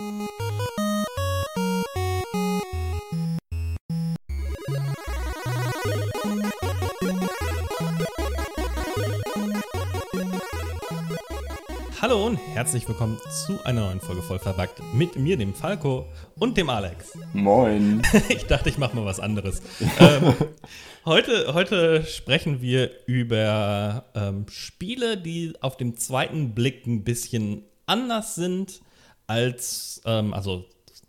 Hallo und herzlich willkommen zu einer neuen Folge voll verpackt mit mir, dem Falco und dem Alex. Moin. ich dachte, ich mache mal was anderes. ähm, heute, heute sprechen wir über ähm, Spiele, die auf dem zweiten Blick ein bisschen anders sind als, ähm, also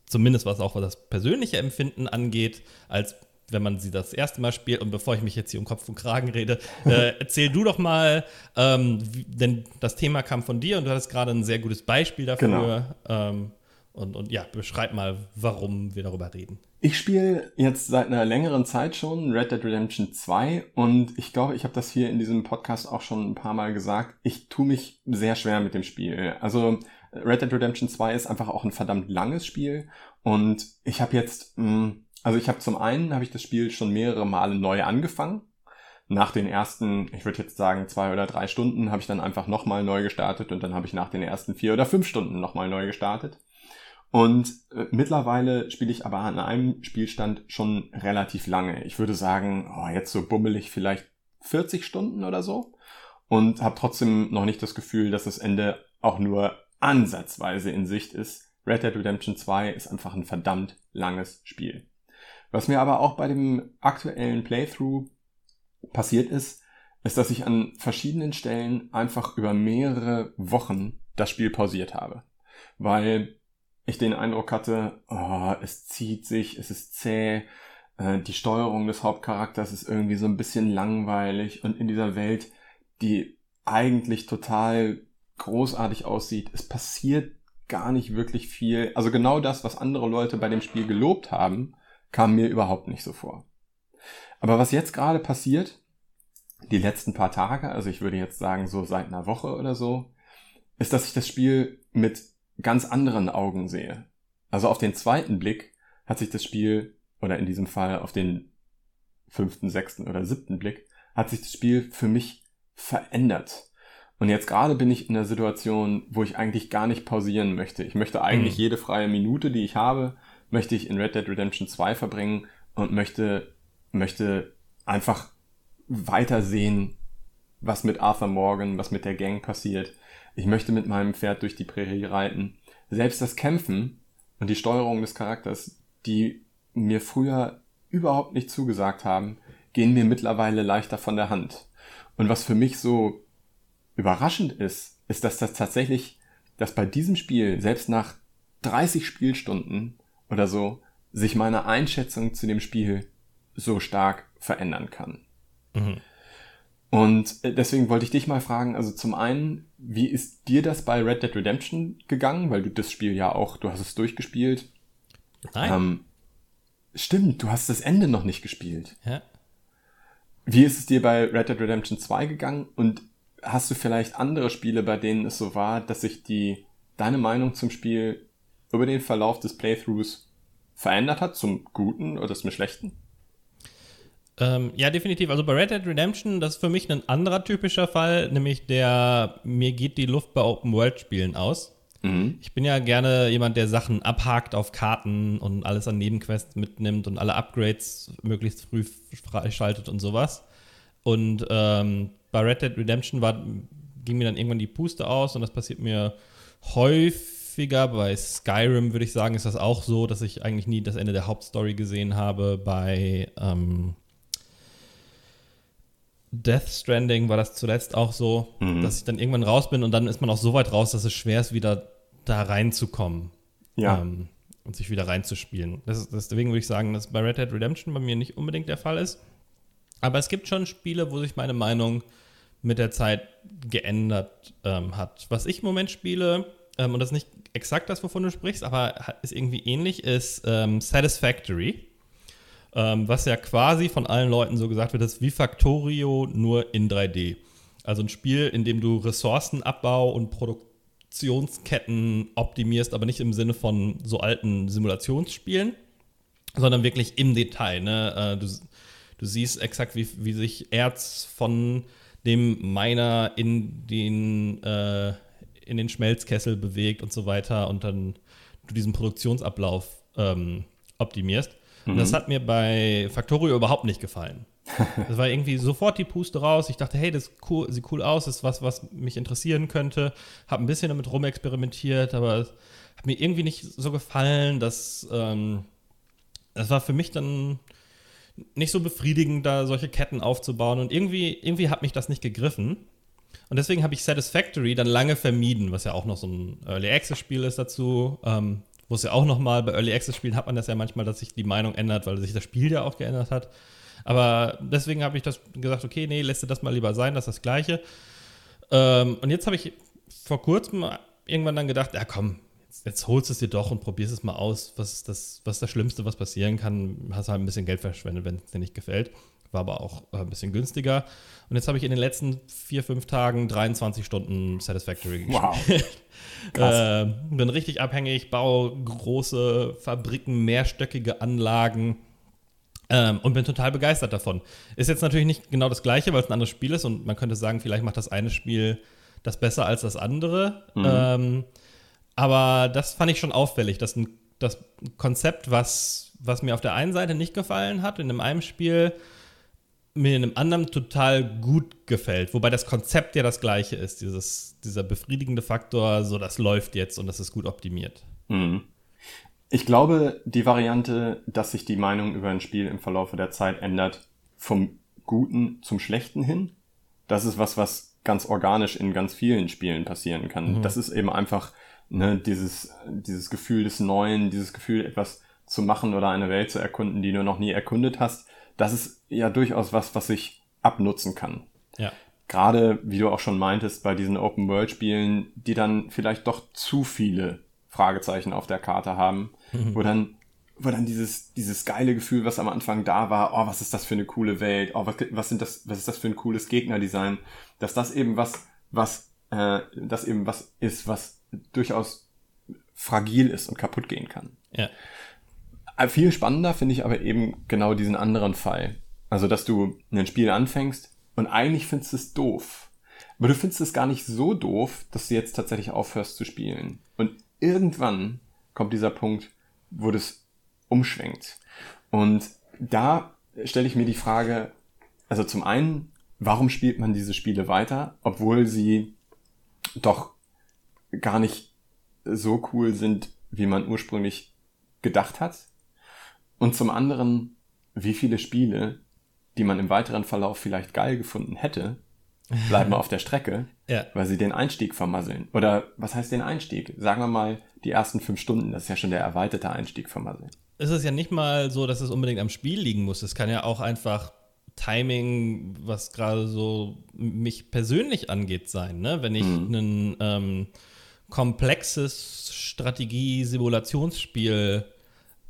zumindest was auch was das persönliche Empfinden angeht, als wenn man sie das erste Mal spielt. Und bevor ich mich jetzt hier um Kopf und Kragen rede, äh, erzähl du doch mal, ähm, wie, denn das Thema kam von dir und du hattest gerade ein sehr gutes Beispiel dafür. Genau. Ähm, und, und ja, beschreib mal, warum wir darüber reden. Ich spiele jetzt seit einer längeren Zeit schon Red Dead Redemption 2 und ich glaube, ich habe das hier in diesem Podcast auch schon ein paar Mal gesagt. Ich tue mich sehr schwer mit dem Spiel. Also Red Dead Redemption 2 ist einfach auch ein verdammt langes Spiel und ich habe jetzt mh, hm, also ich habe zum einen habe ich das Spiel schon mehrere Male neu angefangen. Nach den ersten, ich würde jetzt sagen, zwei oder drei Stunden habe ich dann einfach nochmal neu gestartet und dann habe ich nach den ersten vier oder fünf Stunden nochmal neu gestartet. Und äh, mittlerweile spiele ich aber an einem Spielstand schon relativ lange. Ich würde sagen, oh, jetzt so bummelig vielleicht 40 Stunden oder so. Und habe trotzdem noch nicht das Gefühl, dass das Ende auch nur ansatzweise in Sicht ist. Red Dead Redemption 2 ist einfach ein verdammt langes Spiel. Was mir aber auch bei dem aktuellen Playthrough passiert ist, ist, dass ich an verschiedenen Stellen einfach über mehrere Wochen das Spiel pausiert habe. Weil ich den Eindruck hatte, oh, es zieht sich, es ist zäh, äh, die Steuerung des Hauptcharakters ist irgendwie so ein bisschen langweilig und in dieser Welt, die eigentlich total großartig aussieht, es passiert gar nicht wirklich viel. Also genau das, was andere Leute bei dem Spiel gelobt haben, kam mir überhaupt nicht so vor. Aber was jetzt gerade passiert, die letzten paar Tage, also ich würde jetzt sagen so seit einer Woche oder so, ist, dass ich das Spiel mit ganz anderen Augen sehe. Also auf den zweiten Blick hat sich das Spiel, oder in diesem Fall auf den fünften, sechsten oder siebten Blick, hat sich das Spiel für mich verändert. Und jetzt gerade bin ich in der Situation, wo ich eigentlich gar nicht pausieren möchte. Ich möchte eigentlich mhm. jede freie Minute, die ich habe, möchte ich in Red Dead Redemption 2 verbringen und möchte, möchte einfach weiter sehen, was mit Arthur Morgan, was mit der Gang passiert. Ich möchte mit meinem Pferd durch die Prärie reiten. Selbst das Kämpfen und die Steuerung des Charakters, die mir früher überhaupt nicht zugesagt haben, gehen mir mittlerweile leichter von der Hand. Und was für mich so überraschend ist, ist, dass das tatsächlich, dass bei diesem Spiel, selbst nach 30 Spielstunden, oder so sich meine Einschätzung zu dem Spiel so stark verändern kann. Mhm. Und äh, deswegen wollte ich dich mal fragen, also zum einen, wie ist dir das bei Red Dead Redemption gegangen? Weil du das Spiel ja auch, du hast es durchgespielt. Nein. Ähm, stimmt, du hast das Ende noch nicht gespielt. Ja. Wie ist es dir bei Red Dead Redemption 2 gegangen? Und hast du vielleicht andere Spiele, bei denen es so war, dass sich die, deine Meinung zum Spiel über den Verlauf des Playthroughs verändert hat, zum Guten oder zum Schlechten? Ähm, ja, definitiv. Also bei Red Dead Redemption, das ist für mich ein anderer typischer Fall, nämlich der, mir geht die Luft bei Open-World-Spielen aus. Mhm. Ich bin ja gerne jemand, der Sachen abhakt auf Karten und alles an Nebenquests mitnimmt und alle Upgrades möglichst früh freischaltet und sowas. Und ähm, bei Red Dead Redemption war, ging mir dann irgendwann die Puste aus und das passiert mir häufig häufiger. Bei Skyrim würde ich sagen, ist das auch so, dass ich eigentlich nie das Ende der Hauptstory gesehen habe. Bei ähm, Death Stranding war das zuletzt auch so, mhm. dass ich dann irgendwann raus bin und dann ist man auch so weit raus, dass es schwer ist, wieder da reinzukommen. Ja. Ähm, und sich wieder reinzuspielen. Das ist, deswegen würde ich sagen, dass bei Red Dead Redemption bei mir nicht unbedingt der Fall ist. Aber es gibt schon Spiele, wo sich meine Meinung mit der Zeit geändert ähm, hat. Was ich im Moment spiele, ähm, und das ist nicht exakt das, wovon du sprichst, aber ist irgendwie ähnlich, ist ähm, Satisfactory. Ähm, was ja quasi von allen Leuten so gesagt wird, ist wie Factorio nur in 3D. Also ein Spiel, in dem du Ressourcenabbau und Produktionsketten optimierst, aber nicht im Sinne von so alten Simulationsspielen, sondern wirklich im Detail. Ne? Äh, du, du siehst exakt, wie, wie sich Erz von dem Miner in den äh, in den Schmelzkessel bewegt und so weiter. Und dann du diesen Produktionsablauf ähm, optimierst. Mhm. Und das hat mir bei Factorio überhaupt nicht gefallen. Das war irgendwie sofort die Puste raus. Ich dachte, hey, das cool, sieht cool aus, das ist was, was mich interessieren könnte. Habe ein bisschen damit rumexperimentiert, aber es hat mir irgendwie nicht so gefallen, dass ähm, das war für mich dann nicht so befriedigend, da solche Ketten aufzubauen. Und irgendwie, irgendwie hat mich das nicht gegriffen. Und deswegen habe ich Satisfactory dann lange vermieden, was ja auch noch so ein Early Access Spiel ist dazu. Ähm, wo es ja auch noch mal bei Early Access Spielen hat man das ja manchmal, dass sich die Meinung ändert, weil sich das Spiel ja auch geändert hat. Aber deswegen habe ich das gesagt, okay, nee, lässt du das mal lieber sein, das ist das Gleiche. Ähm, und jetzt habe ich vor kurzem irgendwann dann gedacht, ja komm, jetzt, holst du es dir doch und probierst es mal aus. Was ist das, was ist das Schlimmste, was passieren kann? Hast halt ein bisschen Geld verschwendet, wenn es dir nicht gefällt. War aber auch äh, ein bisschen günstiger. Und jetzt habe ich in den letzten vier, fünf Tagen 23 Stunden Satisfactory gespielt. Wow. äh, bin richtig abhängig, baue große Fabriken, mehrstöckige Anlagen ähm, und bin total begeistert davon. Ist jetzt natürlich nicht genau das gleiche, weil es ein anderes Spiel ist und man könnte sagen, vielleicht macht das eine Spiel das besser als das andere. Mhm. Ähm, aber das fand ich schon auffällig, dass ein, das Konzept, was, was mir auf der einen Seite nicht gefallen hat, in einem Spiel mir in einem anderen total gut gefällt. Wobei das Konzept ja das gleiche ist. Dieses, dieser befriedigende Faktor, so das läuft jetzt und das ist gut optimiert. Mhm. Ich glaube, die Variante, dass sich die Meinung über ein Spiel im Verlauf der Zeit ändert, vom Guten zum Schlechten hin, das ist was, was ganz organisch in ganz vielen Spielen passieren kann. Mhm. Das ist eben einfach ne, dieses, dieses Gefühl des Neuen, dieses Gefühl, etwas zu machen oder eine Welt zu erkunden, die du noch nie erkundet hast. Das ist ja durchaus was, was sich abnutzen kann. Ja. Gerade, wie du auch schon meintest, bei diesen Open-World-Spielen, die dann vielleicht doch zu viele Fragezeichen auf der Karte haben, mhm. wo dann wo dann dieses, dieses geile Gefühl, was am Anfang da war, oh, was ist das für eine coole Welt, oh, was, was sind das, was ist das für ein cooles Gegnerdesign, dass das eben was, was, äh, das eben was ist, was durchaus fragil ist und kaputt gehen kann. Ja. Äh, viel spannender finde ich aber eben genau diesen anderen Fall. Also, dass du ein Spiel anfängst und eigentlich findest du es doof. Aber du findest es gar nicht so doof, dass du jetzt tatsächlich aufhörst zu spielen. Und irgendwann kommt dieser Punkt, wo das umschwenkt. Und da stelle ich mir die Frage, also zum einen, warum spielt man diese Spiele weiter, obwohl sie doch gar nicht so cool sind, wie man ursprünglich gedacht hat? Und zum anderen, wie viele Spiele, die man im weiteren Verlauf vielleicht geil gefunden hätte, bleiben auf der Strecke, ja. weil sie den Einstieg vermasseln. Oder was heißt den Einstieg? Sagen wir mal die ersten fünf Stunden, das ist ja schon der erweiterte Einstieg vermasseln. Es ist ja nicht mal so, dass es unbedingt am Spiel liegen muss. Es kann ja auch einfach Timing, was gerade so mich persönlich angeht, sein. Ne? Wenn ich mhm. ein ähm, komplexes Strategie-Simulationsspiel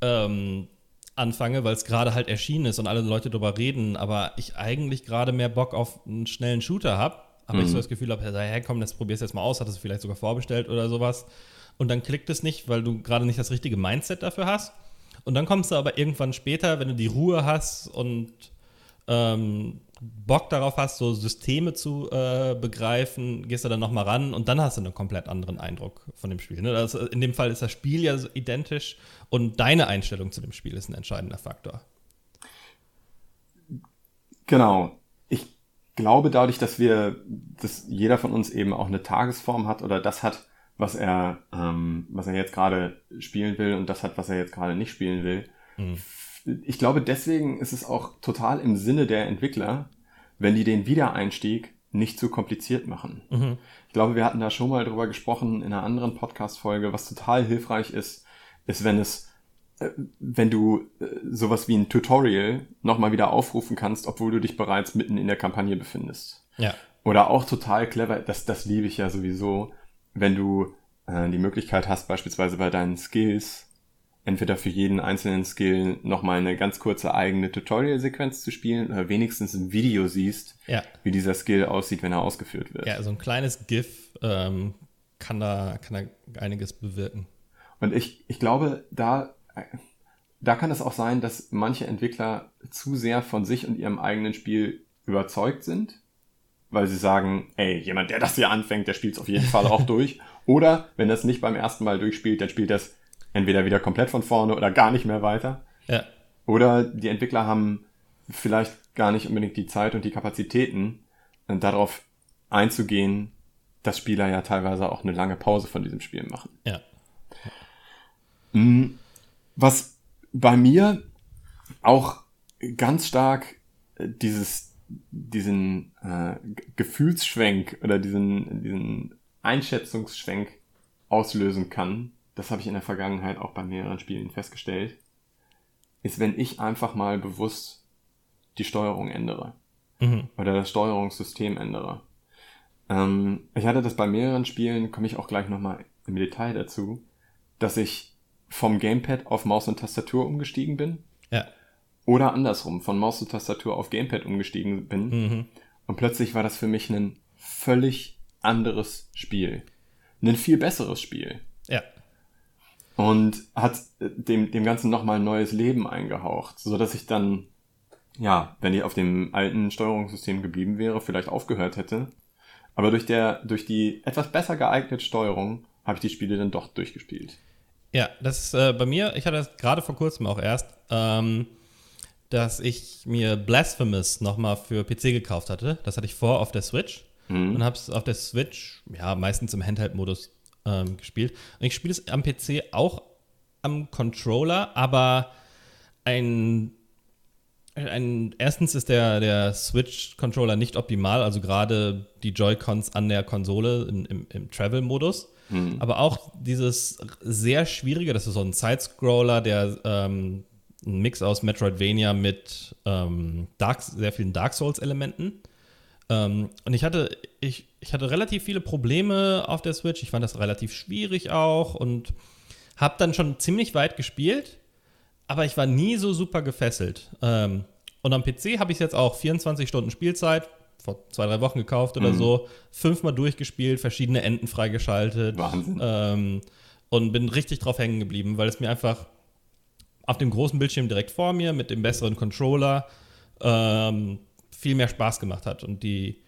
ähm, anfange, weil es gerade halt erschienen ist und alle Leute darüber reden, aber ich eigentlich gerade mehr Bock auf einen schnellen Shooter habe, aber mhm. ich so das Gefühl habe, hey, komm, das probierst jetzt mal aus, hattest du vielleicht sogar vorbestellt oder sowas. Und dann klickt es nicht, weil du gerade nicht das richtige Mindset dafür hast. Und dann kommst du aber irgendwann später, wenn du die Ruhe hast und ähm, Bock darauf hast, so Systeme zu äh, begreifen, gehst du dann nochmal ran und dann hast du einen komplett anderen Eindruck von dem Spiel. Ne? Das, in dem Fall ist das Spiel ja so identisch und deine Einstellung zu dem Spiel ist ein entscheidender Faktor. Genau. Ich glaube dadurch, dass wir, dass jeder von uns eben auch eine Tagesform hat oder das hat, was er, ähm, was er jetzt gerade spielen will und das hat, was er jetzt gerade nicht spielen will, mhm ich glaube, deswegen ist es auch total im Sinne der Entwickler, wenn die den Wiedereinstieg nicht zu kompliziert machen. Mhm. Ich glaube, wir hatten da schon mal drüber gesprochen in einer anderen Podcast-Folge, was total hilfreich ist, ist, wenn es, äh, wenn du äh, sowas wie ein Tutorial nochmal wieder aufrufen kannst, obwohl du dich bereits mitten in der Kampagne befindest. Ja. Oder auch total clever, das, das liebe ich ja sowieso, wenn du äh, die Möglichkeit hast, beispielsweise bei deinen Skills entweder für jeden einzelnen Skill nochmal eine ganz kurze eigene Tutorial-Sequenz zu spielen oder wenigstens ein Video siehst, ja. wie dieser Skill aussieht, wenn er ausgeführt wird. Ja, so ein kleines GIF ähm, kann, da, kann da einiges bewirken. Und ich, ich glaube, da, da kann es auch sein, dass manche Entwickler zu sehr von sich und ihrem eigenen Spiel überzeugt sind, weil sie sagen, ey, jemand, der das hier anfängt, der spielt es auf jeden Fall auch durch. Oder wenn er es nicht beim ersten Mal durchspielt, dann spielt es entweder wieder komplett von vorne oder gar nicht mehr weiter. Ja. Oder die Entwickler haben vielleicht gar nicht unbedingt die Zeit und die Kapazitäten, äh, darauf einzugehen, dass Spieler ja teilweise auch eine lange Pause von diesem Spiel machen. Ja. Mm, Was bei mir auch ganz stark äh, dieses, diesen äh, Gefühlsschwenk oder diesen, diesen Einschätzungsschwenk auslösen kann, das habe ich in der Vergangenheit auch bei mehreren Spielen festgestellt, ist, wenn ich einfach mal bewusst die Steuerung ändere Mhm. oder das Steuerungssystem ändere. Ähm, ich hatte das bei mehreren Spielen, komme ich auch gleich nochmal im Detail dazu, dass ich vom Gamepad auf Maus und Tastatur umgestiegen bin Ja. oder andersrum von Maus und Tastatur auf Gamepad umgestiegen bin Mhm. und plötzlich war das für mich ein völlig anderes Spiel. Ein viel besseres Spiel. Und hat äh, dem, dem Ganzen nochmal ein neues Leben eingehaucht, so dass ich dann, ja, wenn ich auf dem alten Steuerungssystem geblieben wäre, vielleicht aufgehört hätte. Aber durch der, durch die etwas besser geeignete Steuerung habe ich die Spiele dann doch durchgespielt. Ja, das ist äh, bei mir, ich hatte das gerade vor kurzem auch erst, ähm, dass ich mir Blasphemous nochmal für PC gekauft hatte. Das hatte ich vor auf der Switch Mhm. und habe es auf der Switch, ja, meistens im Handheld-Modus ähm, gespielt. Und ich spiele es am PC auch am Controller, aber ein, ein erstens ist der, der Switch-Controller nicht optimal, also gerade die Joy-Cons an der Konsole im, im, im Travel-Modus. Mhm. Aber auch dieses sehr schwierige, das ist so ein Sidescroller, der ähm, ein Mix aus Metroidvania mit ähm, Dark, sehr vielen Dark Souls-Elementen. Ähm, und ich hatte, ich, ich hatte relativ viele Probleme auf der Switch. Ich fand das relativ schwierig auch und habe dann schon ziemlich weit gespielt, aber ich war nie so super gefesselt. Ähm, und am PC habe ich jetzt auch 24 Stunden Spielzeit, vor zwei, drei Wochen gekauft oder Mhm. so, fünfmal durchgespielt, verschiedene Enden freigeschaltet. Wahnsinn. Ähm, und bin richtig drauf hängen geblieben, weil es mir einfach auf dem großen Bildschirm direkt vor mir mit dem besseren Controller ähm, viel mehr Spaß gemacht hat. Und die,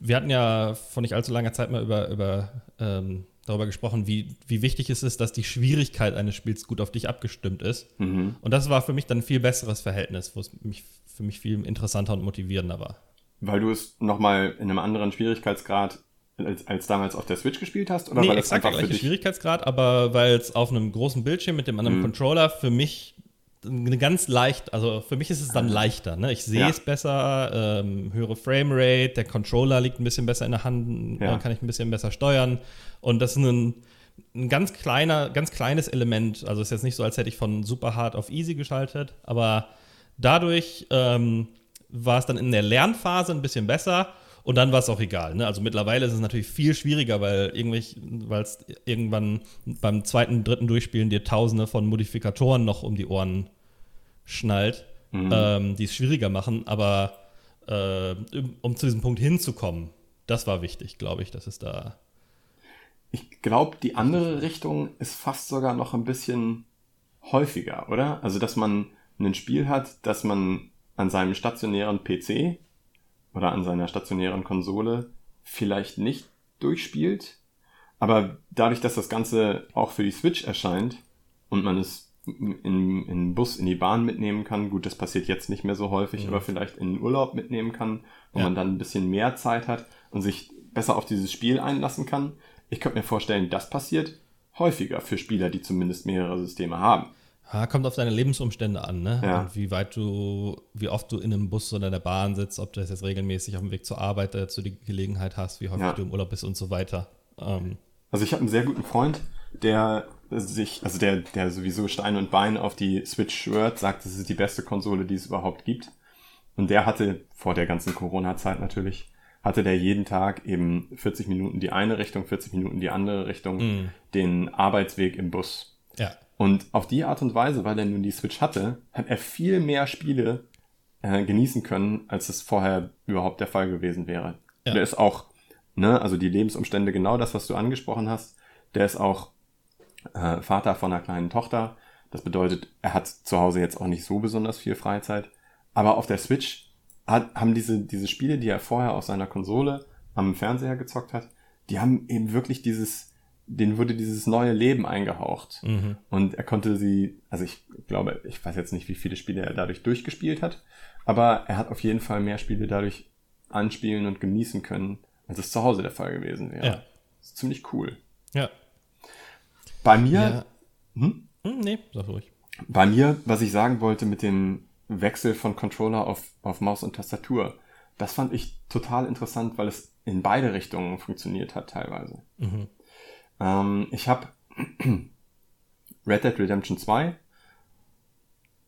wir hatten ja vor nicht allzu langer Zeit mal über, über ähm, darüber gesprochen, wie, wie wichtig es ist, dass die Schwierigkeit eines Spiels gut auf dich abgestimmt ist. Mhm. Und das war für mich dann ein viel besseres Verhältnis, wo es mich, für mich viel interessanter und motivierender war. Weil du es nochmal in einem anderen Schwierigkeitsgrad als, als damals auf der Switch gespielt hast? Oder nee, weil es exakt der gleiche Schwierigkeitsgrad, aber weil es auf einem großen Bildschirm mit dem anderen Mhm. Controller für mich eine ganz leicht, also für mich ist es dann leichter. Ne? Ich sehe Ja. es besser, ähm, höhere Framerate, der Controller liegt ein bisschen besser in der Hand, Ja. dann kann ich ein bisschen besser steuern. Und das ist ein, ein ganz kleiner, ganz kleines Element. Also es ist jetzt nicht so, als hätte ich von super hard auf easy geschaltet, aber dadurch ähm, war es dann in der Lernphase ein bisschen besser und dann war es auch egal. Ne? Also mittlerweile ist es natürlich viel schwieriger, weil es irgendwann beim zweiten, dritten Durchspielen dir Tausende von Modifikatoren noch um die Ohren schnallt, Mhm. ähm, die es schwieriger machen. Aber äh, um, um zu diesem Punkt hinzukommen, das war wichtig, glaube ich, dass es da. Ich glaube, die andere Richtung ist fast sogar noch ein bisschen häufiger, oder? Also, dass man ein Spiel hat, das man an seinem stationären PC oder an seiner stationären Konsole vielleicht nicht durchspielt, aber dadurch, dass das Ganze auch für die Switch erscheint und man es in, in den Bus, in die Bahn mitnehmen kann, gut, das passiert jetzt nicht mehr so häufig, Mhm. aber vielleicht in den Urlaub mitnehmen kann, wo Ja. man dann ein bisschen mehr Zeit hat und sich besser auf dieses Spiel einlassen kann. Ich könnte mir vorstellen, das passiert häufiger für Spieler, die zumindest mehrere Systeme haben. Ja, kommt auf deine Lebensumstände an, ne? Ja. Und wie weit du, wie oft du in einem Bus oder in der Bahn sitzt, ob du das jetzt regelmäßig auf dem Weg zur Arbeit dazu die Gelegenheit hast, wie häufig Ja. du im Urlaub bist und so weiter. Ähm, Also ich habe einen sehr guten Freund, der sich, also der, der sowieso Stein und Bein auf die Switch schwört, sagt, es ist die beste Konsole, die es überhaupt gibt. Und der hatte, vor der ganzen Corona-Zeit natürlich, hatte der jeden Tag eben 40 Minuten die eine Richtung, 40 Minuten die andere Richtung, Mm. den Arbeitsweg im Bus. ja. Und auf die Art und Weise, weil er nun die Switch hatte, hat er viel mehr Spiele äh, genießen können, als es vorher überhaupt der Fall gewesen wäre. Ja. Der ist auch, ne, also die Lebensumstände, genau das, was du angesprochen hast, der ist auch äh, Vater von einer kleinen Tochter. Das bedeutet, er hat zu Hause jetzt auch nicht so besonders viel Freizeit. Aber auf der Switch hat, haben diese, diese Spiele, die er vorher auf seiner Konsole am Fernseher gezockt hat, die haben eben wirklich dieses, denen wurde dieses neue Leben eingehaucht. Mhm. Und er konnte sie, also ich glaube, ich weiß jetzt nicht, wie viele Spiele er dadurch durchgespielt hat, aber er hat auf jeden Fall mehr Spiele dadurch anspielen und genießen können, als es zu Hause der Fall gewesen wäre. Ja. Das ist ziemlich cool. Ja. Bei mir, ja. hm? Hm, nee, sag ruhig. bei mir, was ich sagen wollte mit dem Wechsel von Controller auf, auf Maus und Tastatur, das fand ich total interessant, weil es in beide Richtungen funktioniert hat teilweise. Mhm. Ähm, ich habe Red Dead Redemption 2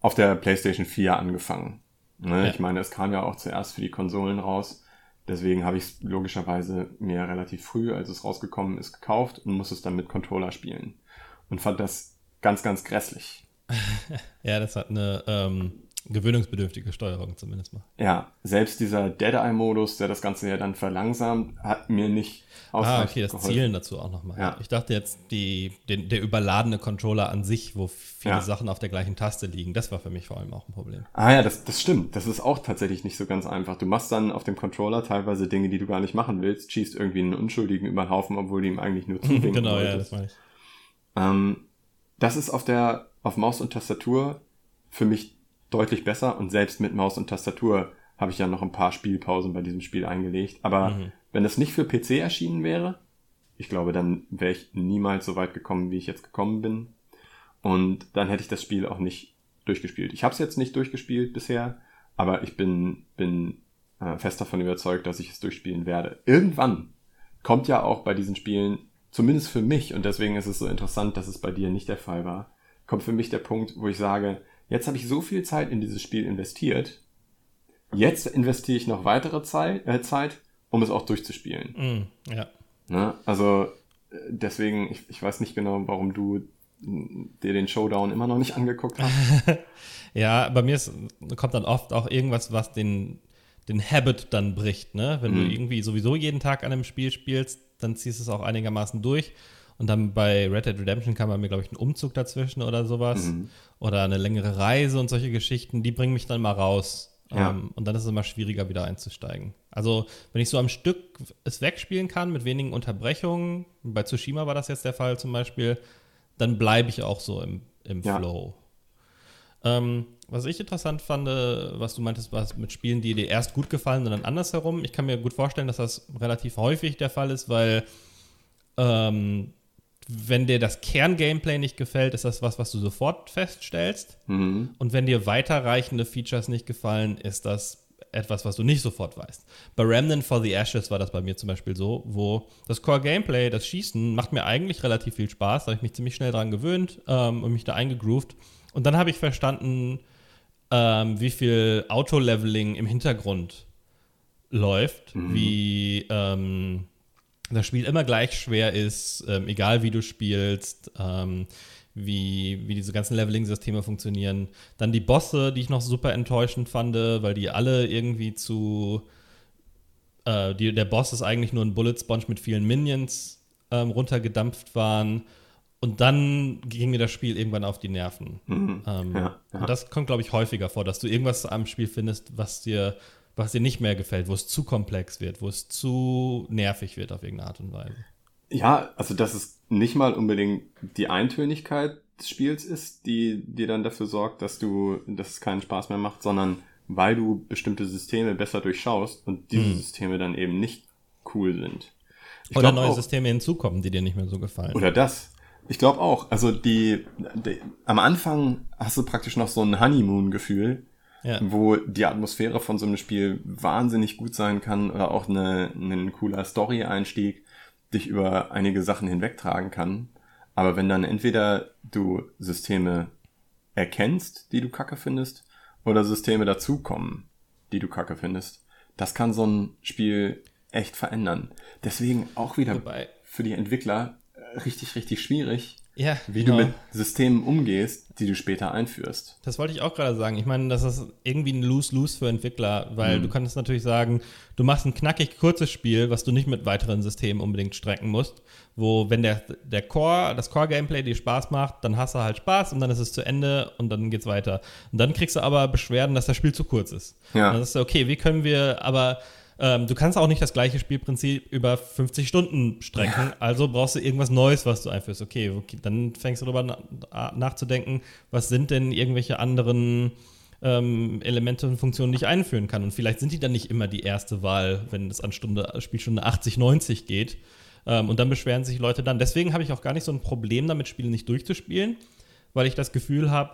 auf der PlayStation 4 angefangen. Ne? Ja. Ich meine, es kam ja auch zuerst für die Konsolen raus. Deswegen habe ich es logischerweise mir relativ früh, als es rausgekommen ist, gekauft und muss es dann mit Controller spielen. Und fand das ganz, ganz grässlich. Ja, das hat eine ähm, gewöhnungsbedürftige Steuerung zumindest mal. Ja, selbst dieser Dead-Eye-Modus, der das Ganze ja dann verlangsamt, hat mir nicht Ah, ausreichend okay, das geholfen. Zielen dazu auch nochmal. Ja. Ich dachte jetzt, die, den, der überladene Controller an sich, wo viele Ja. Sachen auf der gleichen Taste liegen, das war für mich vor allem auch ein Problem. Ah ja, das, das stimmt. Das ist auch tatsächlich nicht so ganz einfach. Du machst dann auf dem Controller teilweise Dinge, die du gar nicht machen willst, schießt irgendwie einen Unschuldigen über den Haufen, obwohl du ihm eigentlich nur zuwinken genau, ja, das meine ich. Ähm, das ist auf der auf Maus und Tastatur für mich deutlich besser und selbst mit Maus und Tastatur habe ich ja noch ein paar Spielpausen bei diesem Spiel eingelegt. Aber Mhm. wenn es nicht für PC erschienen wäre, ich glaube, dann wäre ich niemals so weit gekommen, wie ich jetzt gekommen bin. Und dann hätte ich das Spiel auch nicht durchgespielt. Ich habe es jetzt nicht durchgespielt bisher, aber ich bin, bin äh, fest davon überzeugt, dass ich es durchspielen werde. Irgendwann kommt ja auch bei diesen Spielen, zumindest für mich, und deswegen ist es so interessant, dass es bei dir nicht der Fall war, kommt für mich der Punkt, wo ich sage, jetzt habe ich so viel Zeit in dieses Spiel investiert, jetzt investiere ich noch weitere Zeit, äh, Zeit um es auch durchzuspielen. Mm, ja. Ne? Also äh, deswegen, ich, ich weiß nicht genau, warum du dir den Showdown immer noch nicht angeguckt hast. Ja, bei mir ist, kommt dann oft auch irgendwas, was den, den Habit dann bricht, ne? Wenn Mhm. du irgendwie sowieso jeden Tag an einem Spiel spielst, dann ziehst du es auch einigermaßen durch. Und dann bei Red Dead Redemption kam bei mir, glaube ich, ein Umzug dazwischen oder sowas. Mhm. Oder eine längere Reise und solche Geschichten, die bringen mich dann mal raus. Ja. Ähm, und dann ist es immer schwieriger, wieder einzusteigen. Also, wenn ich so am Stück es wegspielen kann, mit wenigen Unterbrechungen, bei Tsushima war das jetzt der Fall zum Beispiel, dann bleibe ich auch so im, im Ja. Flow. Ähm, was ich interessant fand, äh, was du meintest, war mit Spielen, die dir erst gut gefallen und dann andersherum. Ich kann mir gut vorstellen, dass das relativ häufig der Fall ist, weil ähm, wenn dir das Kern-Gameplay nicht gefällt, ist das was, was du sofort feststellst. Mhm. Und wenn dir weiterreichende Features nicht gefallen, ist das etwas, was du nicht sofort weißt. Bei Remnant for the Ashes war das bei mir zum Beispiel so, wo das Core-Gameplay, das Schießen, macht mir eigentlich relativ viel Spaß. Da habe ich mich ziemlich schnell dran gewöhnt ähm, und mich da eingegroovt. Und dann habe ich verstanden, ähm, wie viel Auto-Leveling im Hintergrund läuft, wie ähm, das Spiel immer gleich schwer ist, ähm, egal wie du spielst, ähm, wie, wie diese ganzen Leveling-Systeme funktionieren. Dann die Bosse, die ich noch super enttäuschend fand, weil die alle irgendwie zu. Äh, die, der Boss ist eigentlich nur ein Bullet Sponge mit vielen Minions ähm, runtergedampft waren. Und dann ging mir das Spiel irgendwann auf die Nerven. Mhm. Ähm, Ja, ja. Und das kommt, glaube ich, häufiger vor, dass du irgendwas am Spiel findest, was dir, was dir nicht mehr gefällt, wo es zu komplex wird, wo es zu nervig wird auf irgendeine Art und Weise. Ja, also dass es nicht mal unbedingt die Eintönigkeit des Spiels ist, die dir dann dafür sorgt, dass du, dass es keinen Spaß mehr macht, sondern weil du bestimmte Systeme besser durchschaust und diese Hm. Systeme dann eben nicht cool sind. Ich Oder neue auch- Systeme hinzukommen, die dir nicht mehr so gefallen. Oder das. Ich glaube auch. Also die, die, am Anfang hast du praktisch noch so ein Honeymoon-Gefühl, ja. wo die Atmosphäre von so einem Spiel wahnsinnig gut sein kann oder auch eine, ein cooler Story-Einstieg dich über einige Sachen hinwegtragen kann. Aber wenn dann entweder du Systeme erkennst, die du kacke findest, oder Systeme dazukommen, die du kacke findest, das kann so ein Spiel echt verändern. Deswegen auch wieder Wobei, für die Entwickler richtig, richtig schwierig, ja, wie genau. du mit Systemen umgehst, die du später einführst. Das wollte ich auch gerade sagen. Ich meine, das ist irgendwie ein Lose-Lose für Entwickler, weil Mhm. du kannst natürlich sagen, du machst ein knackig kurzes Spiel, was du nicht mit weiteren Systemen unbedingt strecken musst, wo wenn der, der Core, das Core-Gameplay dir Spaß macht, dann hast du halt Spaß und dann ist es zu Ende und dann geht's weiter. Und dann kriegst du aber Beschwerden, dass das Spiel zu kurz ist. Ja. Und dann ist okay, wie können wir aber Ähm, du kannst auch nicht das gleiche Spielprinzip über 50 Stunden strecken, also brauchst du irgendwas Neues, was du einführst. Okay, okay dann fängst du darüber na nachzudenken, was sind denn irgendwelche anderen ähm, Elemente und Funktionen, die ich einführen kann. Und vielleicht sind die dann nicht immer die erste Wahl, wenn es an Stunde, Spielstunde 80, 90 geht. Ähm, und dann beschweren sich Leute dann. Deswegen habe ich auch gar nicht so ein Problem damit, Spiele nicht durchzuspielen, weil ich das Gefühl habe,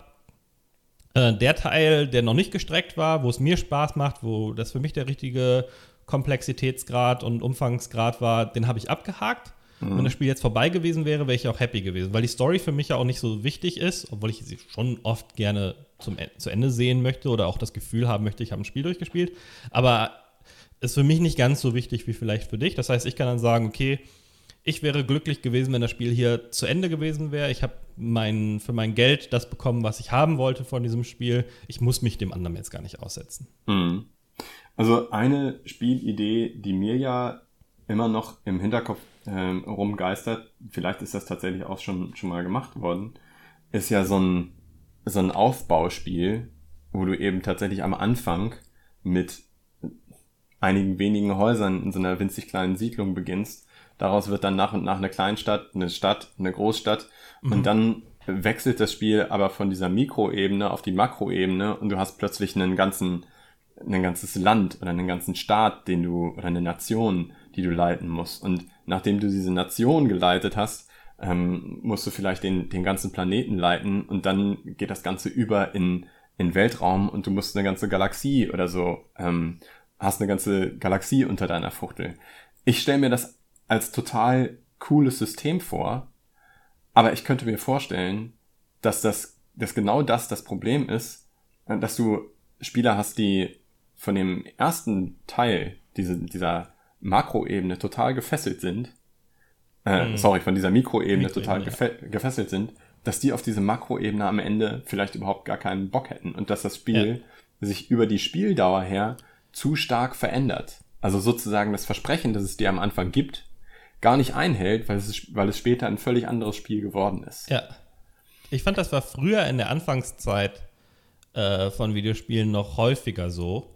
äh, der Teil, der noch nicht gestreckt war, wo es mir Spaß macht, wo das für mich der richtige Komplexitätsgrad und Umfangsgrad war, den habe ich abgehakt. Mhm. Wenn das Spiel jetzt vorbei gewesen wäre, wäre ich auch happy gewesen, weil die Story für mich ja auch nicht so wichtig ist, obwohl ich sie schon oft gerne zum, e-, zu Ende sehen möchte oder auch das Gefühl haben möchte, ich habe ein Spiel durchgespielt. Aber ist für mich nicht ganz so wichtig wie vielleicht für dich. Das heißt, ich kann dann sagen, okay, ich wäre glücklich gewesen, wenn das Spiel hier zu Ende gewesen wäre. Ich habe mein, für mein Geld das bekommen, was ich haben wollte von diesem Spiel. Ich muss mich dem anderen jetzt gar nicht aussetzen. Mhm. Also eine Spielidee, die mir ja immer noch im Hinterkopf ähm, rumgeistert, vielleicht ist das tatsächlich auch schon, schon mal gemacht worden, ist ja so ein, so ein Aufbauspiel, wo du eben tatsächlich am Anfang mit einigen wenigen Häusern in so einer winzig kleinen Siedlung beginnst. Daraus wird dann nach und nach eine Kleinstadt, eine Stadt, eine Großstadt mhm. und dann wechselt das Spiel aber von dieser Mikroebene auf die Makroebene und du hast plötzlich einen ganzen ein ganzes Land oder einen ganzen Staat, den du, oder eine Nation, die du leiten musst. Und nachdem du diese Nation geleitet hast, ähm, musst du vielleicht den, den ganzen Planeten leiten und dann geht das Ganze über in, in Weltraum und du musst eine ganze Galaxie oder so, ähm, hast eine ganze Galaxie unter deiner Fuchtel. Ich stelle mir das als total cooles System vor, aber ich könnte mir vorstellen, dass das, dass genau das das Problem ist, äh, dass du Spieler hast, die von dem ersten Teil diese, dieser Makroebene total gefesselt sind, äh, mhm. sorry, von dieser Mikroebene Mikro total gefe gefesselt sind, dass die auf diese Makroebene am Ende vielleicht überhaupt gar keinen Bock hätten und dass das Spiel ja. sich über die Spieldauer her zu stark verändert. Also sozusagen das Versprechen, das es dir am Anfang gibt, gar nicht einhält, weil es, weil es später ein völlig anderes Spiel geworden ist. Ja. Ich fand, das war früher in der Anfangszeit äh, von Videospielen noch häufiger so,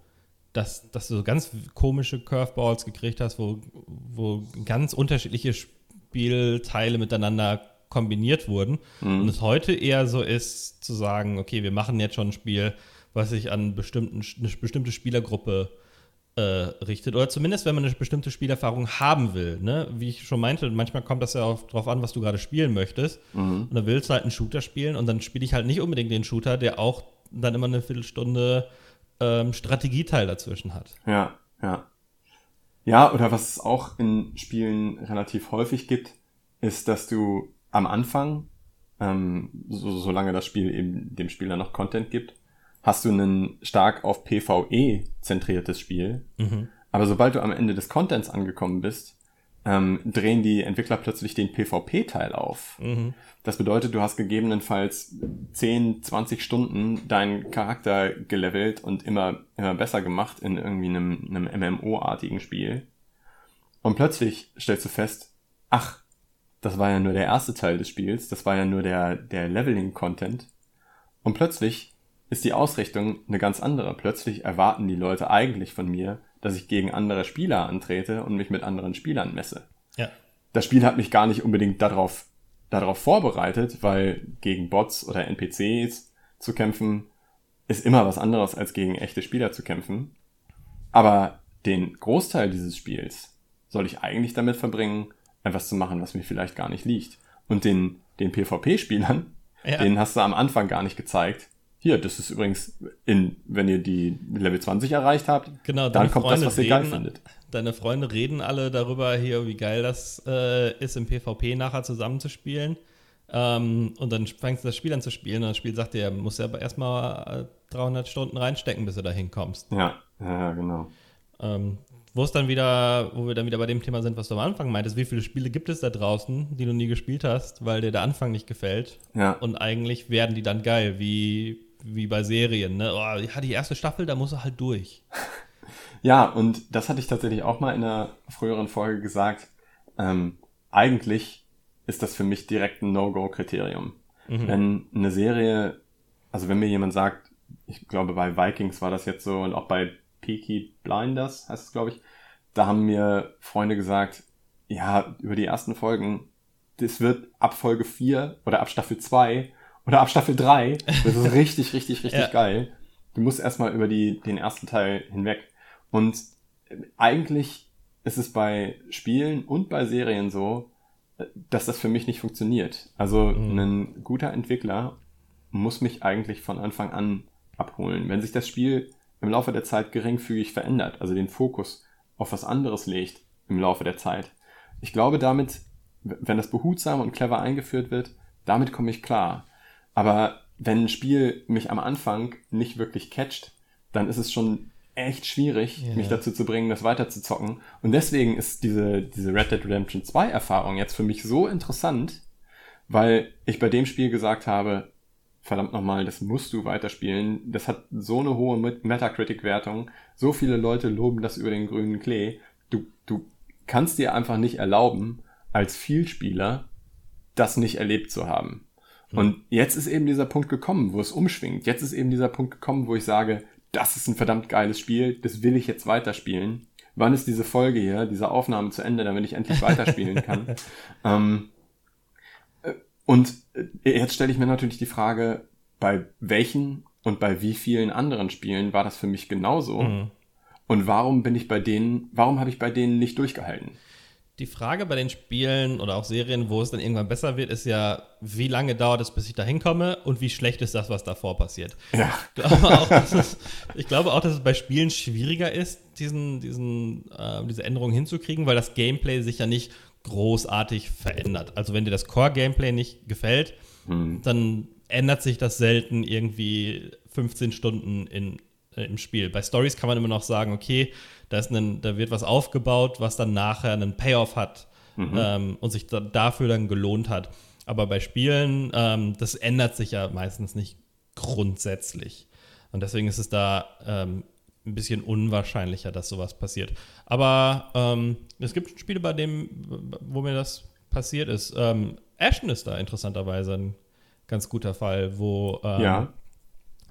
dass, dass du so ganz komische Curveballs gekriegt hast, wo, wo ganz unterschiedliche Spielteile miteinander kombiniert wurden. Mhm. Und es heute eher so ist, zu sagen, okay, wir machen jetzt schon ein Spiel, was sich an bestimmten, eine bestimmte Spielergruppe äh, richtet. Oder zumindest, wenn man eine bestimmte Spielerfahrung haben will. Ne? Wie ich schon meinte, manchmal kommt das ja auch darauf an, was du gerade spielen möchtest. Mhm. Und dann willst du halt einen Shooter spielen und dann spiele ich halt nicht unbedingt den Shooter, der auch dann immer eine Viertelstunde ähm, Strategieteil dazwischen hat. Ja, ja. Ja, oder was es auch in Spielen relativ häufig gibt, ist, dass du am Anfang, ähm, so, solange das Spiel eben dem Spieler noch Content gibt, hast du ein stark auf PvE zentriertes Spiel. Mhm. Aber sobald du am Ende des Contents angekommen bist, ähm, drehen die Entwickler plötzlich den PvP-Teil auf. Mhm. Das bedeutet, du hast gegebenenfalls 10, 20 Stunden deinen Charakter gelevelt und immer, immer besser gemacht in irgendwie einem, einem MMO-artigen Spiel. Und plötzlich stellst du fest, ach, das war ja nur der erste Teil des Spiels, das war ja nur der, der Leveling-Content. Und plötzlich ist die Ausrichtung eine ganz andere. Plötzlich erwarten die Leute eigentlich von mir, dass ich gegen andere Spieler antrete und mich mit anderen Spielern messe. Ja. Das Spiel hat mich gar nicht unbedingt darauf, darauf vorbereitet, weil gegen Bots oder NPCs zu kämpfen ist immer was anderes als gegen echte Spieler zu kämpfen. Aber den Großteil dieses Spiels soll ich eigentlich damit verbringen, etwas zu machen, was mir vielleicht gar nicht liegt. Und den, den PvP-Spielern, ja. denen hast du am Anfang gar nicht gezeigt, hier, das ist übrigens, in, wenn ihr die Level 20 erreicht habt, genau, dann kommt Freunde das, was ihr reden, geil findet. Deine Freunde reden alle darüber hier, wie geil das äh, ist, im PvP nachher zusammenzuspielen. Ähm, und dann fängst du das Spiel an zu spielen und das Spiel sagt dir, musst ja aber erstmal 300 äh, Stunden reinstecken, bis du da hinkommst. Ja, ja, genau. Ähm, wo es dann wieder, wo wir dann wieder bei dem Thema sind, was du am Anfang meintest, wie viele Spiele gibt es da draußen, die du nie gespielt hast, weil dir der Anfang nicht gefällt? Ja. Und eigentlich werden die dann geil, wie wie bei Serien, ne? Oh, ja, die erste Staffel, da muss er halt durch. ja, und das hatte ich tatsächlich auch mal in einer früheren Folge gesagt. Ähm, eigentlich ist das für mich direkt ein No-Go-Kriterium. Mhm. Wenn eine Serie, also wenn mir jemand sagt, ich glaube bei Vikings war das jetzt so und auch bei Peaky Blinders heißt es, glaube ich, da haben mir Freunde gesagt, ja, über die ersten Folgen, das wird ab Folge 4 oder ab Staffel 2 oder ab Staffel 3, das ist richtig, richtig, richtig ja. geil. Du musst erstmal über die, den ersten Teil hinweg. Und eigentlich ist es bei Spielen und bei Serien so, dass das für mich nicht funktioniert. Also mhm. ein guter Entwickler muss mich eigentlich von Anfang an abholen. Wenn sich das Spiel im Laufe der Zeit geringfügig verändert, also den Fokus auf was anderes legt im Laufe der Zeit. Ich glaube damit, wenn das behutsam und clever eingeführt wird, damit komme ich klar. Aber wenn ein Spiel mich am Anfang nicht wirklich catcht, dann ist es schon echt schwierig, yeah. mich dazu zu bringen, das weiter zu zocken. Und deswegen ist diese, diese Red Dead Redemption 2 Erfahrung jetzt für mich so interessant, weil ich bei dem Spiel gesagt habe, verdammt nochmal, das musst du weiterspielen. Das hat so eine hohe Metacritic-Wertung. So viele Leute loben das über den grünen Klee. Du, du kannst dir einfach nicht erlauben, als Vielspieler das nicht erlebt zu haben. Und jetzt ist eben dieser Punkt gekommen, wo es umschwingt. Jetzt ist eben dieser Punkt gekommen, wo ich sage, das ist ein verdammt geiles Spiel, das will ich jetzt weiterspielen. Wann ist diese Folge hier, diese Aufnahme zu Ende, damit ich endlich weiterspielen kann? ähm, äh, und äh, jetzt stelle ich mir natürlich die Frage, bei welchen und bei wie vielen anderen Spielen war das für mich genauso? Mhm. Und warum bin ich bei denen, warum habe ich bei denen nicht durchgehalten? Die Frage bei den Spielen oder auch Serien, wo es dann irgendwann besser wird, ist ja, wie lange dauert es, bis ich da hinkomme und wie schlecht ist das, was davor passiert. Ja. Ich glaube auch, dass es, glaube auch, dass es bei Spielen schwieriger ist, diesen, diesen, äh, diese Änderungen hinzukriegen, weil das Gameplay sich ja nicht großartig verändert. Also wenn dir das Core-Gameplay nicht gefällt, hm. dann ändert sich das selten irgendwie 15 Stunden in, im Spiel. Bei Stories kann man immer noch sagen, okay, da, ist ein, da wird was aufgebaut, was dann nachher einen Payoff hat mhm. ähm, und sich da, dafür dann gelohnt hat. Aber bei Spielen, ähm, das ändert sich ja meistens nicht grundsätzlich. Und deswegen ist es da ähm, ein bisschen unwahrscheinlicher, dass sowas passiert. Aber ähm, es gibt Spiele, bei denen, wo mir das passiert ist. Ähm, Ashton ist da interessanterweise ein ganz guter Fall, wo ähm, ja.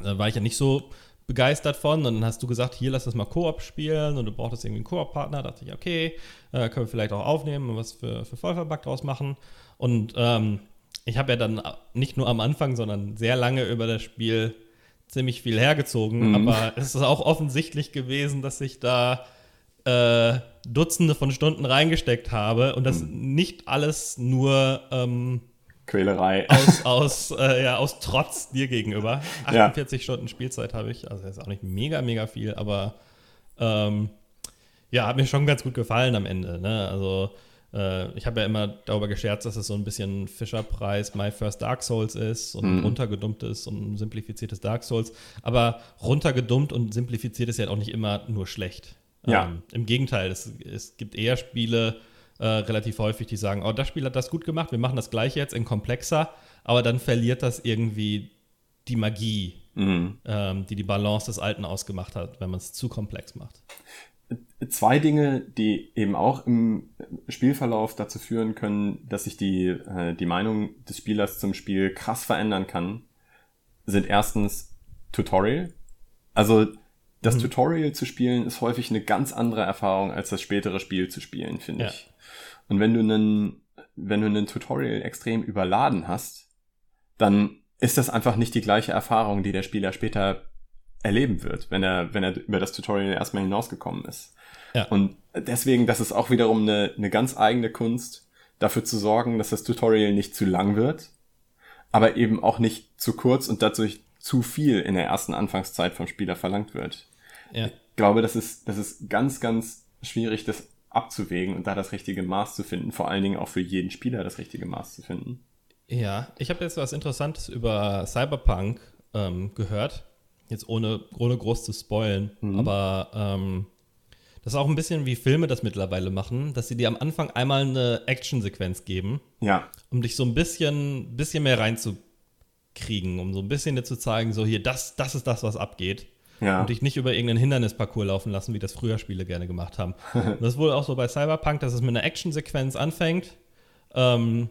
da war ich ja nicht so begeistert von. Und dann hast du gesagt, hier lass das mal Koop spielen und du brauchtest irgendwie einen Koop-Partner. Da dachte ich, okay, äh, können wir vielleicht auch aufnehmen und was für, für Vollverbug draus machen. Und ähm, ich habe ja dann nicht nur am Anfang, sondern sehr lange über das Spiel ziemlich viel hergezogen. Mhm. Aber es ist auch offensichtlich gewesen, dass ich da äh, Dutzende von Stunden reingesteckt habe und das mhm. nicht alles nur ähm, Quälerei. Aus, aus, äh, ja, aus Trotz dir gegenüber. 48 ja. Stunden Spielzeit habe ich. Also, das ist auch nicht mega, mega viel, aber ähm, ja, hat mir schon ganz gut gefallen am Ende. Ne? Also, äh, ich habe ja immer darüber gescherzt, dass es so ein bisschen Fischerpreis My First Dark Souls ist und mhm. runtergedummtes und simplifiziertes Dark Souls. Aber runtergedummt und simplifiziert ist ja auch nicht immer nur schlecht. Ja. Ähm, Im Gegenteil, es, es gibt eher Spiele, äh, relativ häufig, die sagen, oh, das Spiel hat das gut gemacht, wir machen das gleiche jetzt in komplexer, aber dann verliert das irgendwie die Magie, mhm. ähm, die die Balance des Alten ausgemacht hat, wenn man es zu komplex macht. Zwei Dinge, die eben auch im Spielverlauf dazu führen können, dass sich die, äh, die Meinung des Spielers zum Spiel krass verändern kann, sind erstens Tutorial. Also das mhm. Tutorial zu spielen ist häufig eine ganz andere Erfahrung als das spätere Spiel zu spielen, finde ja. ich. Und wenn du einen, wenn du einen Tutorial extrem überladen hast, dann ist das einfach nicht die gleiche Erfahrung, die der Spieler später erleben wird, wenn er, wenn er über das Tutorial erstmal hinausgekommen ist. Ja. Und deswegen, das ist auch wiederum eine, eine ganz eigene Kunst, dafür zu sorgen, dass das Tutorial nicht zu lang wird, aber eben auch nicht zu kurz und dadurch zu viel in der ersten Anfangszeit vom Spieler verlangt wird. Ja. Ich glaube, das ist, das ist ganz, ganz schwierig, das abzuwägen und da das richtige Maß zu finden. Vor allen Dingen auch für jeden Spieler das richtige Maß zu finden. Ja, ich habe jetzt was Interessantes über Cyberpunk ähm, gehört. Jetzt ohne, ohne groß zu spoilen. Mhm. Aber ähm, das ist auch ein bisschen wie Filme das mittlerweile machen, dass sie dir am Anfang einmal eine Actionsequenz geben. Ja. Um dich so ein bisschen, bisschen mehr reinzukriegen, um so ein bisschen dir zu zeigen, so hier, das, das ist das, was abgeht. Ja. Und dich nicht über irgendeinen Hindernisparcours laufen lassen, wie das früher Spiele gerne gemacht haben. und das ist wohl auch so bei Cyberpunk, dass es mit einer Actionsequenz anfängt ähm,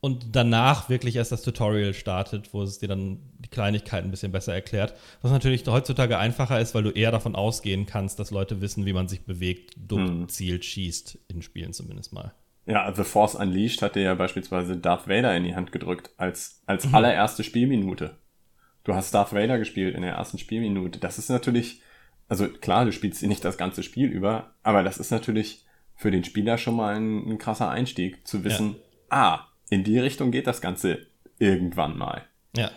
und danach wirklich erst das Tutorial startet, wo es dir dann die Kleinigkeiten ein bisschen besser erklärt. Was natürlich heutzutage einfacher ist, weil du eher davon ausgehen kannst, dass Leute wissen, wie man sich bewegt, duckt, hm. zielt, schießt, in Spielen zumindest mal. Ja, The Force Unleashed hat dir ja beispielsweise Darth Vader in die Hand gedrückt als, als mhm. allererste Spielminute. Du hast Darth Vader gespielt in der ersten Spielminute. Das ist natürlich, also klar, du spielst nicht das ganze Spiel über, aber das ist natürlich für den Spieler schon mal ein, ein krasser Einstieg, zu wissen, ja. ah, in die Richtung geht das Ganze irgendwann mal. Ja.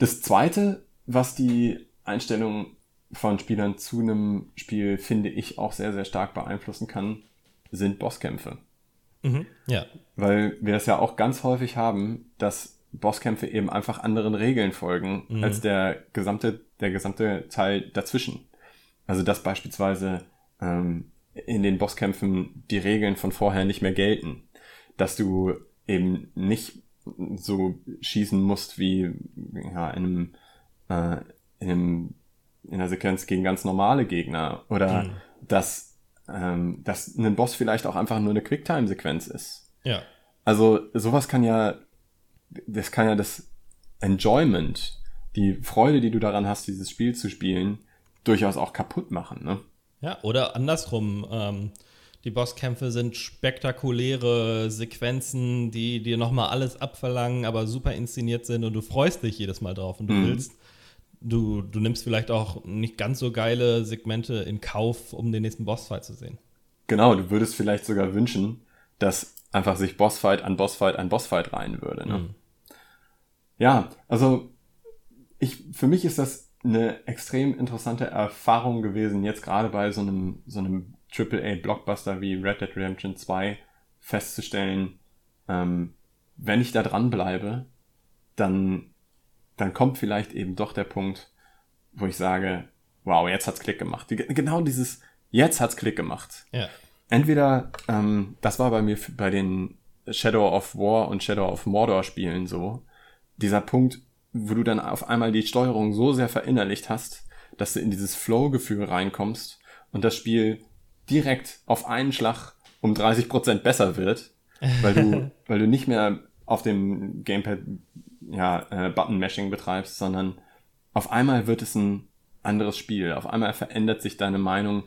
Das zweite, was die Einstellung von Spielern zu einem Spiel, finde ich, auch sehr, sehr stark beeinflussen kann, sind Bosskämpfe. Mhm, ja. Weil wir es ja auch ganz häufig haben, dass Bosskämpfe eben einfach anderen Regeln folgen mhm. als der gesamte, der gesamte Teil dazwischen. Also dass beispielsweise ähm, in den Bosskämpfen die Regeln von vorher nicht mehr gelten. Dass du eben nicht so schießen musst wie ja, in einem, äh, in, einem, in einer Sequenz gegen ganz normale Gegner. Oder mhm. dass ähm, dass ein Boss vielleicht auch einfach nur eine Quicktime-Sequenz ist. Ja. Also sowas kann ja, das kann ja das Enjoyment, die Freude, die du daran hast, dieses Spiel zu spielen, durchaus auch kaputt machen. Ne? Ja, oder andersrum. Ähm, die Bosskämpfe sind spektakuläre Sequenzen, die dir nochmal alles abverlangen, aber super inszeniert sind und du freust dich jedes Mal drauf und du mhm. willst du, du nimmst vielleicht auch nicht ganz so geile Segmente in Kauf, um den nächsten Bossfight zu sehen. Genau, du würdest vielleicht sogar wünschen, dass einfach sich Bossfight an Bossfight an Bossfight reihen würde. Ne? Mhm. Ja, also ich, für mich ist das eine extrem interessante Erfahrung gewesen, jetzt gerade bei so einem, so einem AAA-Blockbuster wie Red Dead Redemption 2 festzustellen, ähm, wenn ich da dran bleibe, dann dann kommt vielleicht eben doch der Punkt, wo ich sage, wow, jetzt hat's Klick gemacht. Genau dieses, jetzt hat's Klick gemacht. Ja. Entweder, ähm, das war bei mir bei den Shadow of War und Shadow of Mordor Spielen so, dieser Punkt, wo du dann auf einmal die Steuerung so sehr verinnerlicht hast, dass du in dieses Flow-Gefühl reinkommst und das Spiel direkt auf einen Schlag um 30% besser wird, weil du, weil du nicht mehr auf dem Gamepad ja, äh, Button-Mashing betreibst, sondern auf einmal wird es ein anderes Spiel. Auf einmal verändert sich deine Meinung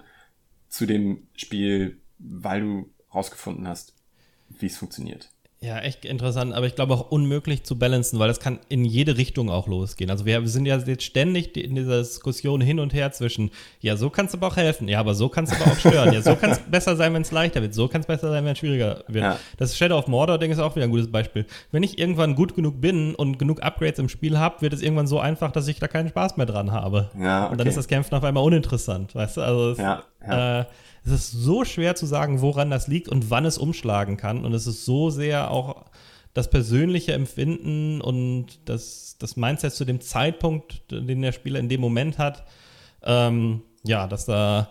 zu dem Spiel, weil du rausgefunden hast, wie es funktioniert. Ja, echt interessant, aber ich glaube auch unmöglich zu balancen, weil das kann in jede Richtung auch losgehen. Also wir sind ja jetzt ständig in dieser Diskussion hin und her zwischen, ja, so kannst du aber auch helfen, ja, aber so kannst du aber auch stören, ja, so kann es besser sein, wenn es leichter wird, so kann es besser sein, wenn es schwieriger wird. Ja. Das Shadow of Mordor-Ding ist auch wieder ein gutes Beispiel. Wenn ich irgendwann gut genug bin und genug Upgrades im Spiel habe, wird es irgendwann so einfach, dass ich da keinen Spaß mehr dran habe. Ja, okay. Und dann ist das Kämpfen auf einmal uninteressant, weißt du? Also es, ja, ja. Äh, es ist so schwer zu sagen, woran das liegt und wann es umschlagen kann. Und es ist so sehr auch das persönliche Empfinden und das, das Mindset zu dem Zeitpunkt, den der Spieler in dem Moment hat. Ähm, ja, dass da,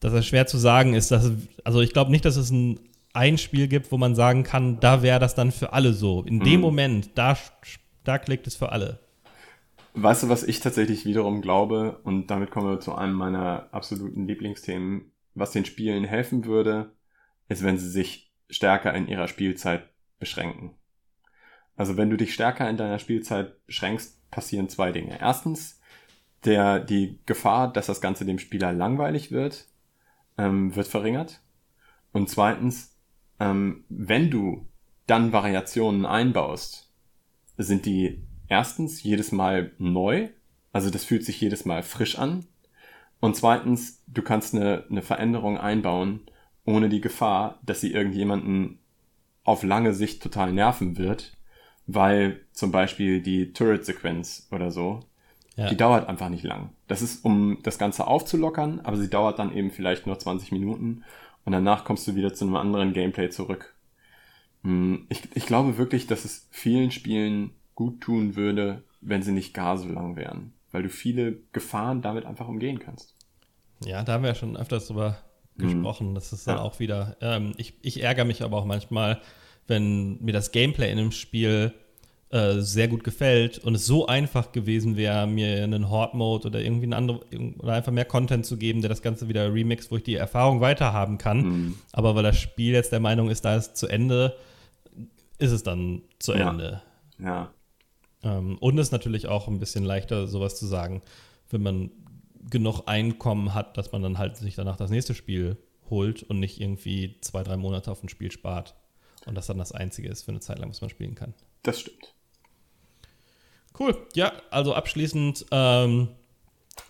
dass das schwer zu sagen ist. Dass, also ich glaube nicht, dass es ein, ein Spiel gibt, wo man sagen kann, da wäre das dann für alle so. In mhm. dem Moment, da, da klickt es für alle. Weißt du, was ich tatsächlich wiederum glaube, und damit kommen wir zu einem meiner absoluten Lieblingsthemen, was den Spielen helfen würde, ist, wenn sie sich stärker in ihrer Spielzeit beschränken. Also wenn du dich stärker in deiner Spielzeit beschränkst, passieren zwei Dinge. Erstens, der, die Gefahr, dass das Ganze dem Spieler langweilig wird, ähm, wird verringert. Und zweitens, ähm, wenn du dann Variationen einbaust, sind die erstens jedes Mal neu, also das fühlt sich jedes Mal frisch an und zweitens, du kannst eine, eine Veränderung einbauen, ohne die Gefahr, dass sie irgendjemanden auf lange Sicht total nerven wird, weil zum Beispiel die Turret-Sequenz oder so, ja. die dauert einfach nicht lang. Das ist, um das Ganze aufzulockern, aber sie dauert dann eben vielleicht nur 20 Minuten und danach kommst du wieder zu einem anderen Gameplay zurück. Hm, ich, ich glaube wirklich, dass es vielen Spielen gut tun würde, wenn sie nicht gar so lang wären weil du viele Gefahren damit einfach umgehen kannst. Ja, da haben wir ja schon öfters drüber mhm. gesprochen. Das ist dann ja. auch wieder. Ähm, ich, ich ärgere mich aber auch manchmal, wenn mir das Gameplay in einem Spiel äh, sehr gut gefällt und es so einfach gewesen wäre, mir einen Horde-Mode oder irgendwie einen anderen oder einfach mehr Content zu geben, der das Ganze wieder remixt, wo ich die Erfahrung weiterhaben kann. Mhm. Aber weil das Spiel jetzt der Meinung ist, da ist zu Ende, ist es dann zu ja. Ende. Ja. Ähm, und es ist natürlich auch ein bisschen leichter, sowas zu sagen, wenn man genug Einkommen hat, dass man dann halt sich danach das nächste Spiel holt und nicht irgendwie zwei, drei Monate auf ein Spiel spart. Und das dann das Einzige ist für eine Zeit lang, was man spielen kann. Das stimmt. Cool. Ja, also abschließend ähm,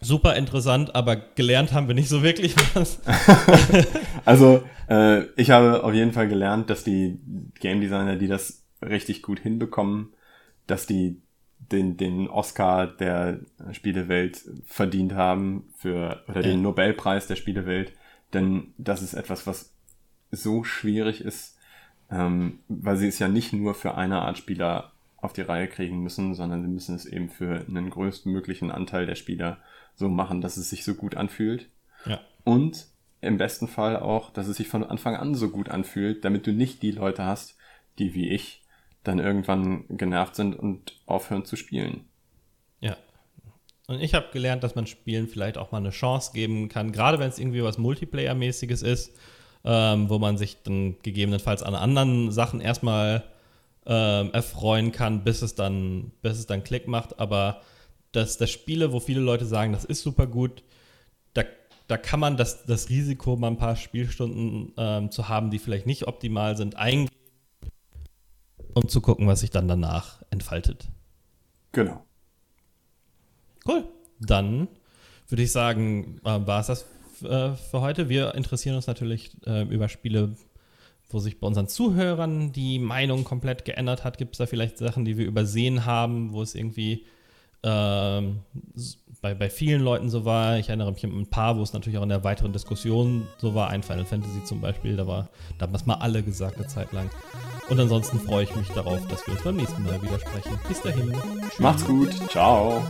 super interessant, aber gelernt haben wir nicht so wirklich was. also äh, ich habe auf jeden Fall gelernt, dass die Game Designer, die das richtig gut hinbekommen, dass die den, den Oscar der Spielewelt verdient haben für oder ja. den Nobelpreis der Spielewelt, denn das ist etwas, was so schwierig ist, ähm, weil sie es ja nicht nur für eine Art Spieler auf die Reihe kriegen müssen, sondern sie müssen es eben für einen größtmöglichen Anteil der Spieler so machen, dass es sich so gut anfühlt. Ja. Und im besten Fall auch, dass es sich von Anfang an so gut anfühlt, damit du nicht die Leute hast, die wie ich dann irgendwann genervt sind und aufhören zu spielen. Ja. Und ich habe gelernt, dass man Spielen vielleicht auch mal eine Chance geben kann, gerade wenn es irgendwie was Multiplayer-mäßiges ist, ähm, wo man sich dann gegebenenfalls an anderen Sachen erstmal ähm, erfreuen kann, bis es dann, bis es dann Klick macht. Aber dass das Spiele, wo viele Leute sagen, das ist super gut, da, da kann man das, das Risiko, mal ein paar Spielstunden ähm, zu haben, die vielleicht nicht optimal sind, eingehen, um zu gucken, was sich dann danach entfaltet. Genau. Cool. Dann würde ich sagen, äh, war es das äh, für heute. Wir interessieren uns natürlich äh, über Spiele, wo sich bei unseren Zuhörern die Meinung komplett geändert hat. Gibt es da vielleicht Sachen, die wir übersehen haben, wo es irgendwie ähm, bei, bei vielen Leuten so war. Ich erinnere mich an ein paar, wo es natürlich auch in der weiteren Diskussion so war. Ein Final Fantasy zum Beispiel, da war, da haben das mal alle gesagt eine Zeit lang. Und ansonsten freue ich mich darauf, dass wir uns beim nächsten Mal wieder sprechen. Bis dahin. Tschüss. Macht's gut. Ciao.